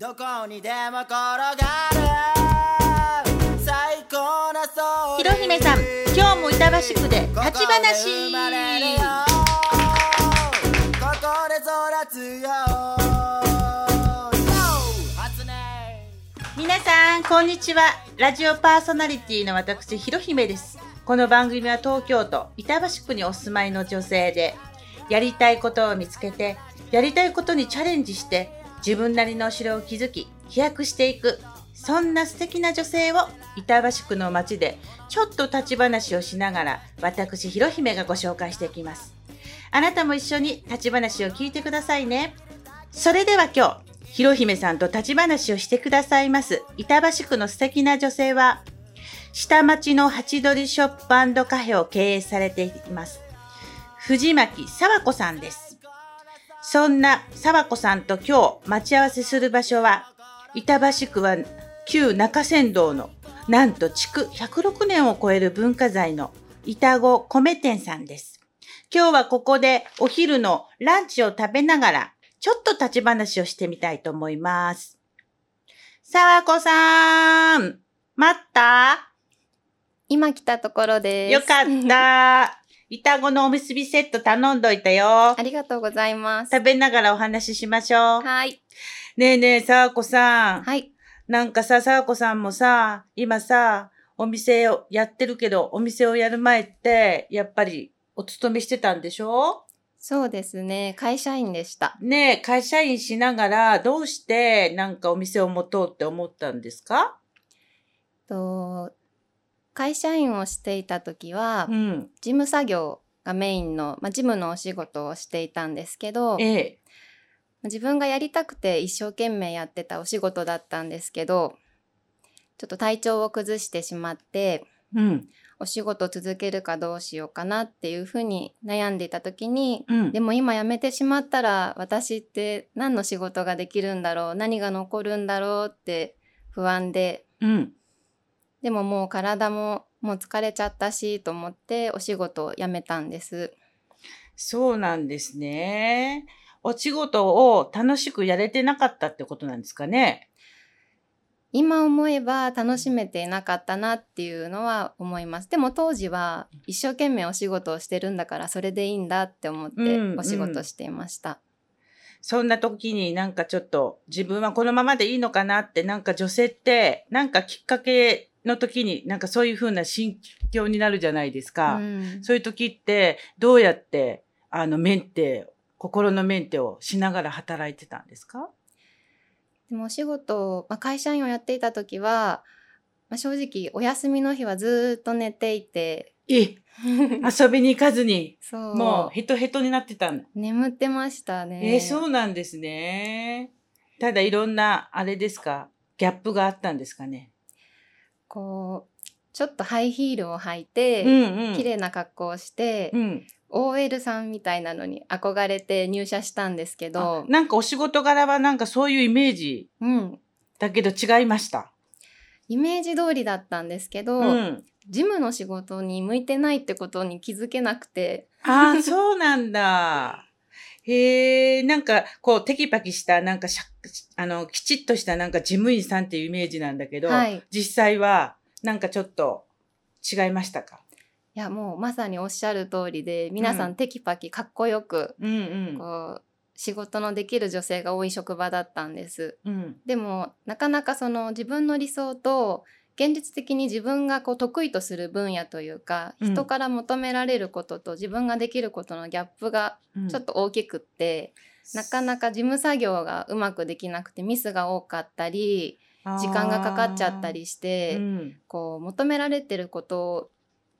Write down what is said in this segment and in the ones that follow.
どこにでも転がる最高なソひろひめさん今日も板橋区で立ち話。ここで育つよ。初音皆さんこんにちは。ラジオパーソナリティの私ひろひめです。この番組は東京都板橋区にお住まいの女性でやりたいことを見つけてやりたいことにチャレンジして自分なりのお城を築き飛躍していくそんな素敵な女性を板橋区の街でちょっと立ち話をしながら私ひろひめがご紹介していきます。あなたも一緒に立ち話を聞いてくださいね。それでは今日ひろひめさんと立ち話をしてくださいます。板橋区の素敵な女性は下町のハチドリショップカフェを経営されています。藤巻沢子さんです。そんな沢子さんと今日待ち合わせする場所は板橋区は旧中山道のなんと築106年を超える文化財の板子米店さんです。今日はここでお昼のランチを食べながらちょっと立ち話をしてみたいと思います。沢子さん待った？今来たところです。よかった。板子のおむすびセット頼んどいたよあ。りがとうございます。食べながらお話ししましょう。はい。ねえねえ、さわこさん。はい。なんかさ、さわこさんもさ、今さ、お店をやってるけど、お店をやる前って、やっぱりお勤めしてたんでしょ？そうですね。会社員でした。ねえ、会社員しながら、どうしてなんかお店を持とうって思ったんですか？と会社員をしていた時は、うん。事務作業がメインの、まあ、事務のお仕事をしていたんですけど、ええ。自分がやりたくて一生懸命やってたお仕事だったんですけど、ちょっと体調を崩してしまって、うん。お仕事続けるかどうしようかなっていうふうに悩んでいた時に、うん。でも今辞めてしまったら私って何の仕事ができるんだろう何が残るんだろうって不安でうん。でももう体ももう疲れちゃったしと思ってお仕事を辞めたんですそうなんですね。お仕事を楽しくやれてなかったってことなんですかね？今思えば楽しめていなかったなっていうのは思いますでも当時は一生懸命お仕事をしてるんだからそれでいいんだって思ってうんお仕事していました、そんな時になんかちょっと自分はこのままでいいのかなってなんか女性ってなんかきっかけの時になんかそういう風な心境になるじゃないですか。うんそういう時ってどうやってあのメンテ、心のメンテをしながら働いてたんですか？でもお仕事を、まあ、会社員をやっていた時は、まあ、正直お休みの日はずーっと寝ていてえ、遊びに行かずに、そうもうヘトヘトになってたんだ。眠ってましたね。えーそうなんですね。ただいろんな、あれですか、ギャップがあったんですかね？こうちょっとハイヒールを履いて、うんうん。綺麗な格好をして、うん。OL さんみたいなのに憧れて入社したんですけあど、なんかお仕事柄はなんかそういうイメージうん、だけど違いました？イメージ通りだったんですけど、うん。ジムの仕事に向いてないってことに気づけなくて、ああ、そうなんだ。へえ、なんかこうテキパキしたなんかしゃあのきちっとしたなんか事務員さんっていうイメージなんだけど、はい実際はなんかちょっと違いましたか？いやもうまさにおっしゃる通りで皆さうんんテキパキかっこよく、うんうん。こう仕事のできる女性が多い職場だったんです。うんでもなかなかその自分の理想と現実的に自分がこう得意とする分野というか、うん。人から求められることと自分ができることのギャップがうん。ちょっと大きくって、なかなか事務作業がうまくできなくてミスが多かったり時間がかかっちゃったりして、うん。こう求められてること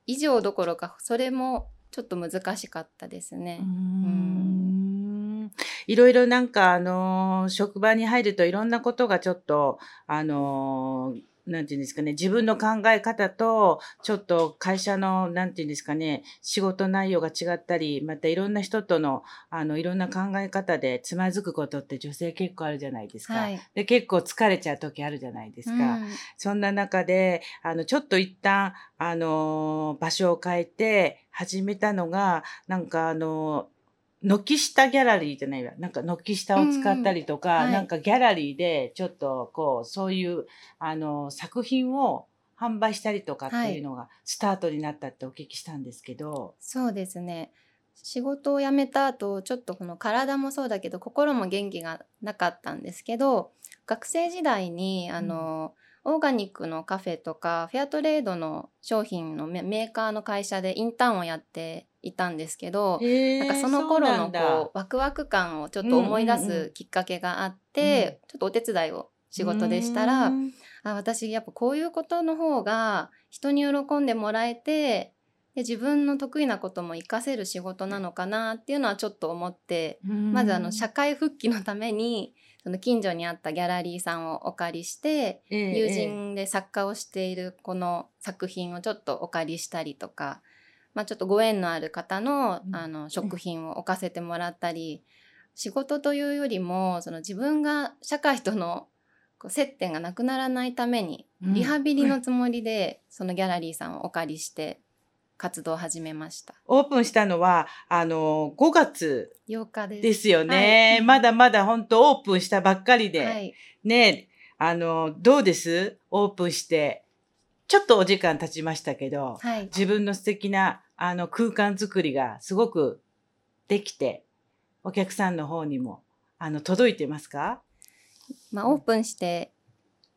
以上どころかそれもちょっと難しかったですね。うーん。いろいろなんかあのー職場に入るといろんなことがちょっとあのーなんていうんですかね、自分の考え方と、ちょっと会社の、なんていうんですかね、仕事内容が違ったり、またいろんな人との、あの、いろんな考え方でつまずくことって女性結構あるじゃないですか。はいで、結構疲れちゃう時あるじゃないですか。うんそんな中で、あの、ちょっと一旦、あのー場所を変えて始めたのが、なんかあのー軒下ギャラリーじゃないわ。なんか軒下を使ったりとか、うんうん。はい。なんかギャラリーでちょっとこう、そういう、あの、作品を販売したりとかっていうのがスタートになったってお聞きしたんですけど。そうですね。仕事を辞めた後ちょっとこの体もそうだけど心も元気がなかったんですけど学生時代にあの、オーガニックのカフェとかフェアトレードの商品のメメーカーの会社でインターンをやっていたんですけど、なんかその頃のこうワクワク感をちょっと思い出すきっかけがあって、ちょっとお手伝いを仕事でしたら、うん。あ私やっぱこういうことの方が人に喜んでもらえてで自分の得意なことも活かせる仕事なのかなっていうのはちょっと思って、まずあの社会復帰のためにその近所にあったギャラリーさんをお借りして、ええ。友人で作家をしているこの作品をちょっとお借りしたりとか、まあ、ちょっとご縁のある方のうんあの食品を置かせてもらったり、仕事というよりもその自分が社会との接点がなくならないためにうんリハビリのつもりでそのギャラリーさんをお借りして活動を始めました。オープンしたのは、あの、5月8日です。ですよね。はいまだまだ本当オープンしたばっかりで。はい、ねあの、どうです？オープンして。ちょっとお時間経ちましたけど、はい、自分の素敵なあの空間づくりがすごくできて、お客さんの方にもあの届いてますか？まあ、オープンして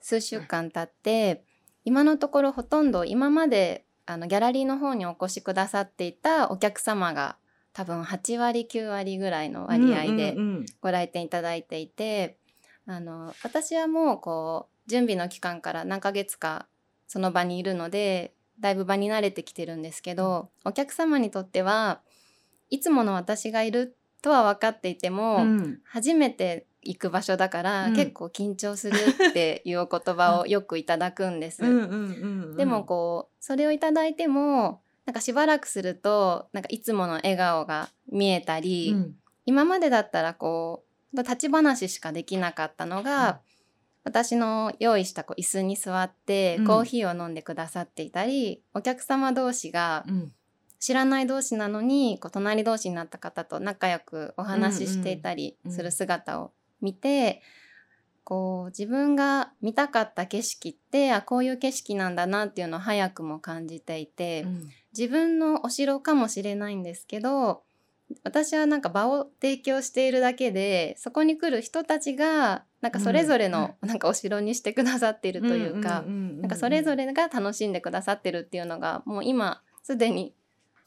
数週間経って今のところほとんど今まであのギャラリーの方にお越しくださっていたお客様が多分8割9割ぐらいの割合でご来店いただいていて、あの私はもうこう準備の期間から何ヶ月かその場にいるのでだいぶ場に慣れてきてるんですけどお客様にとってはいつもの私がいるとは分かっていても、うん。初めて行く場所だから、うん。結構緊張するっていうお言葉を よくいただくんです。でもこうそれをいただいてもなんかしばらくするとなんかいつもの笑顔が見えたり、うん。今までだったらこう立ち話しかできなかったのが、うん私の用意したこう椅子に座ってうん。コーヒーを飲んでくださっていたり、お客様同士がうん。知らない同士なのにこう隣同士になった方と仲良くお話ししていたりする姿を見て、こう自分が見たかった景色ってあこういう景色なんだなっていうのを早くも感じていて、うん。自分のお城かもしれないんですけど私はなんか場を提供しているだけでそこに来る人たちがなんかそれぞれのなんかお城にしてくださっているというか、なんかそれぞれが楽しんでくださってるっていうのがもう今すでに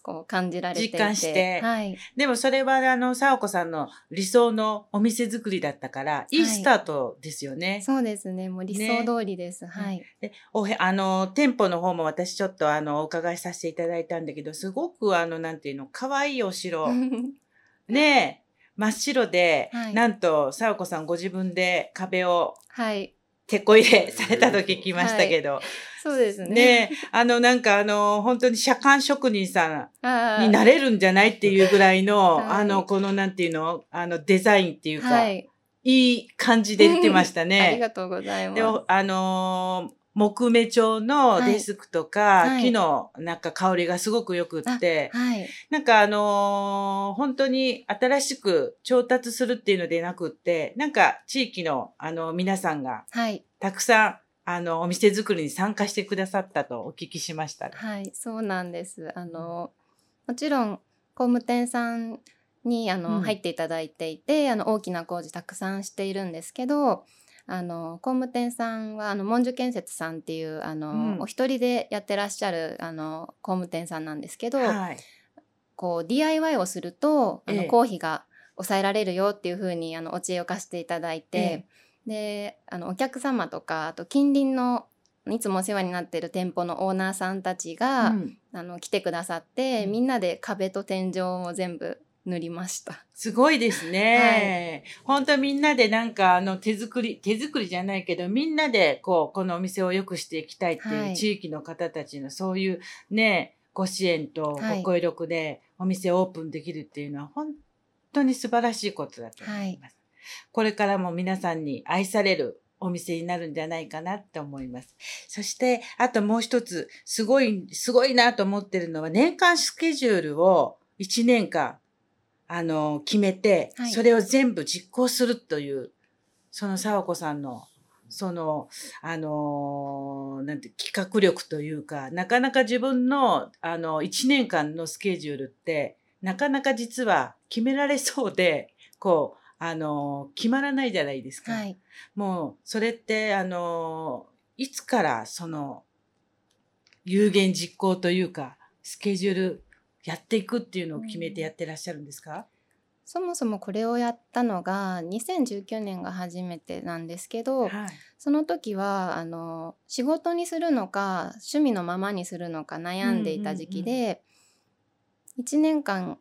こう感じられていて。実感して。はい、でもそれはあの、さおこさんの理想のお店作りだったから、い。いスタートですよね。そうですね。もう理想通りです、はい、でおへあの、店舗の方も私ちょっとあの、お伺いさせていただいたんだけど、すごくあの、なんていうの、可愛いお城。ねえ、真っ白で、はい。なんと、さおこさんご自分で壁をはい手こ入れされたと聞きましたけど、そうですね。ねえ、あの、なんかあの、本当に車間職人さんになれるんじゃないっていうぐらいの、はい。あの、このなんていうの、あの、デザインっていうか、、はい。いい感じで出てました ありね。がとうございます。で、おあのー木目調のデスクとか、はい。木のなんか香りがすごくよくって、はい。なんかあのー本当に新しく調達するっていうのでなくって、なんか地域のあの皆さんがはい。たくさんあのお店作りに参加してくださったとお聞きしました。はい、そうなんです。あの、もちろん工務店さんにあの、うん。入っていただいていて、あの大きな工事たくさんしているんですけど、あの工務店さんはあの文殊建設さんっていうあの、うん。お一人でやってらっしゃるあの工務店さんなんですけど、はい。こう DIY をするとあの、ええ。公費が抑えられるよっていうふうにあのお知恵を貸していただいて、であのお客様とかあと近隣のいつもお世話になっている店舗のオーナーさんたちが、うん。あの来てくださって、うん。みんなで壁と天井を全部塗りました。すごいですね。本当みんなでなんかあの手作り、手作りじゃないけど、みんなでこう、このお店を良くしていきたいってはいいう地域の方たちのそういうね、ご支援とはいご協力でお店をオープンできるっていうのは本当に素晴らしいことだと思います。これからも皆さんに愛されるお店になるんじゃないかなって思います。そして、あともう一つ、すごい、すごいなと思ってるのは、年間スケジュールを1年間あの、決めて、はいそれを全部実行するという、その沢子さんの、その、あのーなんて、企画力というか、なかなか自分の、あの、1年間のスケジュールって、なかなか実は決められそうで、こう、あのー決まらないじゃないですか。はい。もう、それって、あの、いつから、その、有言実行というか、スケジュールやっていくっていうのを決めてやってらっしゃるんですか、そもそもこれをやったのが2019年が初めてなんですけど、はい。その時はあの仕事にするのか趣味のままにするのか悩んでいた時期で、1年間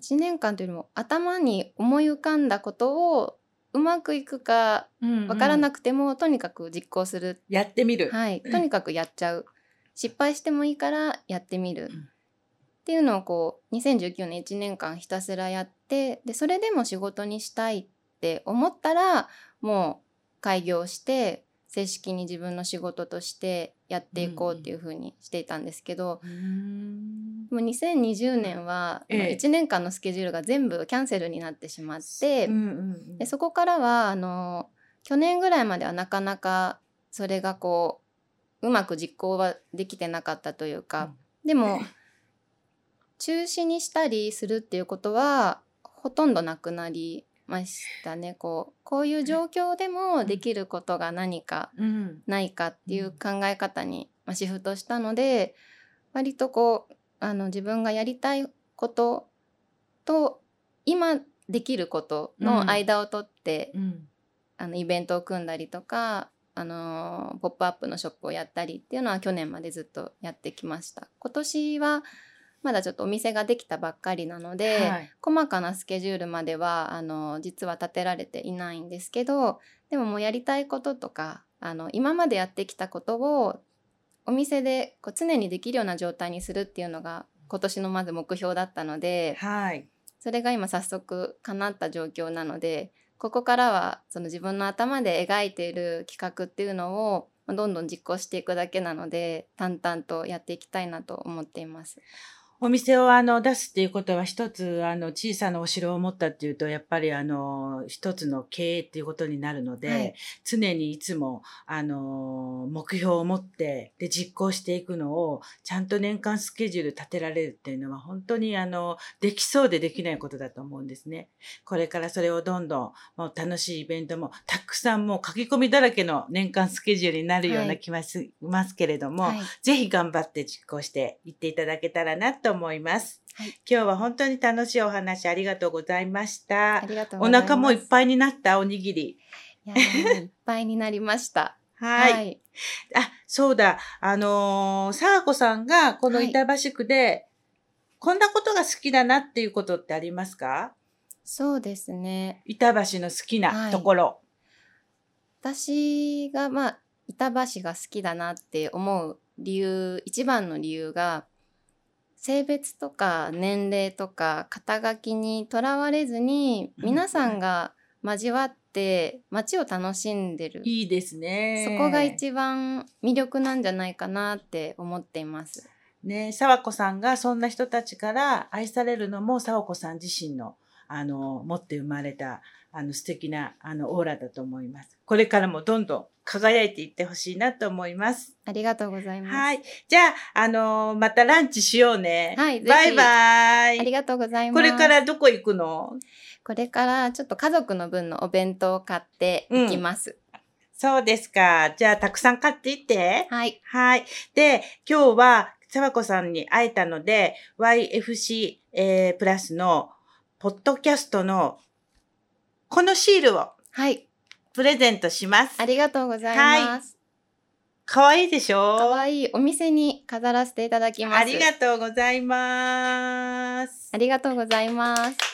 1年間というよりも頭に思い浮かんだことをうまくいくかわからなくくても、とにかく実行する、やってみる。はい、とにかくやっちゃう。失敗してもいいからやってみる、うんっていうのをこう2019年1年間ひたすらやってでそれでも仕事にしたいって思ったらもう開業して正式に自分の仕事としてやっていこうっていう風にしていたんですけど、うーん。もう2020年はええ。1年間のスケジュールが全部キャンセルになってしまって、でそこからはあの去年ぐらいまではなかなかそれがこううまく実行はできてなかったというか、でも 中止にしたりするっていうことはほとんどなくなりましたね。こうこういう状況でもできることが何かうん。ないかっていう考え方に、まあ、シフトしたので割とこうあの自分がやりたいことと今できることの間を取って、うん。あのイベントを組んだりとか、あのーポップアップのショップをやったりっていうのは去年までずっとやってきました。今年はまだちょっとお店ができたばっかりなので、はい細かなスケジュールまではあの実は立てられていないんですけどでももうやりたいこととかあの今までやってきたことをお店でこう常にできるような状態にするっていうのが今年のまず目標だったのではい。それが今早速叶った状況なのでここからはその自分の頭で描いている企画っていうのをまあどんどん実行していくだけなので淡々とやっていきたいなと思っています。お店をあの出すっていうことは一つあの小さなお城を持ったっていうとやっぱりあの一つの経営っていうことになるので、はい常にいつもあの目標を持ってで実行していくのをちゃんと年間スケジュール立てられるっていうのは本当にあのできそうでできないことだと思うんですね。これからそれをどんどんもう楽しいイベントもたくさんもう書き込みだらけの年間スケジュールになるようはない気がしますけれども、はいぜひ頑張って実行していっていただけたらなと思います。はい今日は本当に楽しいお話ありがとうございましたあ。りがとうお。腹もいっぱいになったおにぎり。いやーいっぱいになりました。はい。い。あ、そうだ。あのー、さわこさんがこのはい板橋区で、こんなことが好きだなっていうことってありますか？そうですね。板橋の好きなところ。私がまあ板橋が好きだなって思う理由一番の理由が性別とか年齢とか肩書きにとらわれずにうん皆さんが交わって街を楽しんでる、いいですね。そこが一番魅力なんじゃないかなって思っています。ね、沢子さんがそんな人たちから愛されるのも沢子さん自身のあの持って生まれたあの素敵なあのオーラだと思います。これからもどんどん輝いていってほしいなと思います。ありがとうございます。はい。じゃあ、あのまたランチしようね。はいバイバイ。ありがとうございます。これからどこ行くの？これからちょっと家族の分のお弁当を買っていきます。そうですか。じゃあ、たくさん買っていって。はい。はい。で、今日は、沢子さんに会えたので、YFC、えープラスの、ポッドキャストの、このシールをはい。プレゼントしますあ。りがとうございます。かわいいでしょ？かわいいお店に飾らせていただきます。ありがとうございます。ありがとうございます。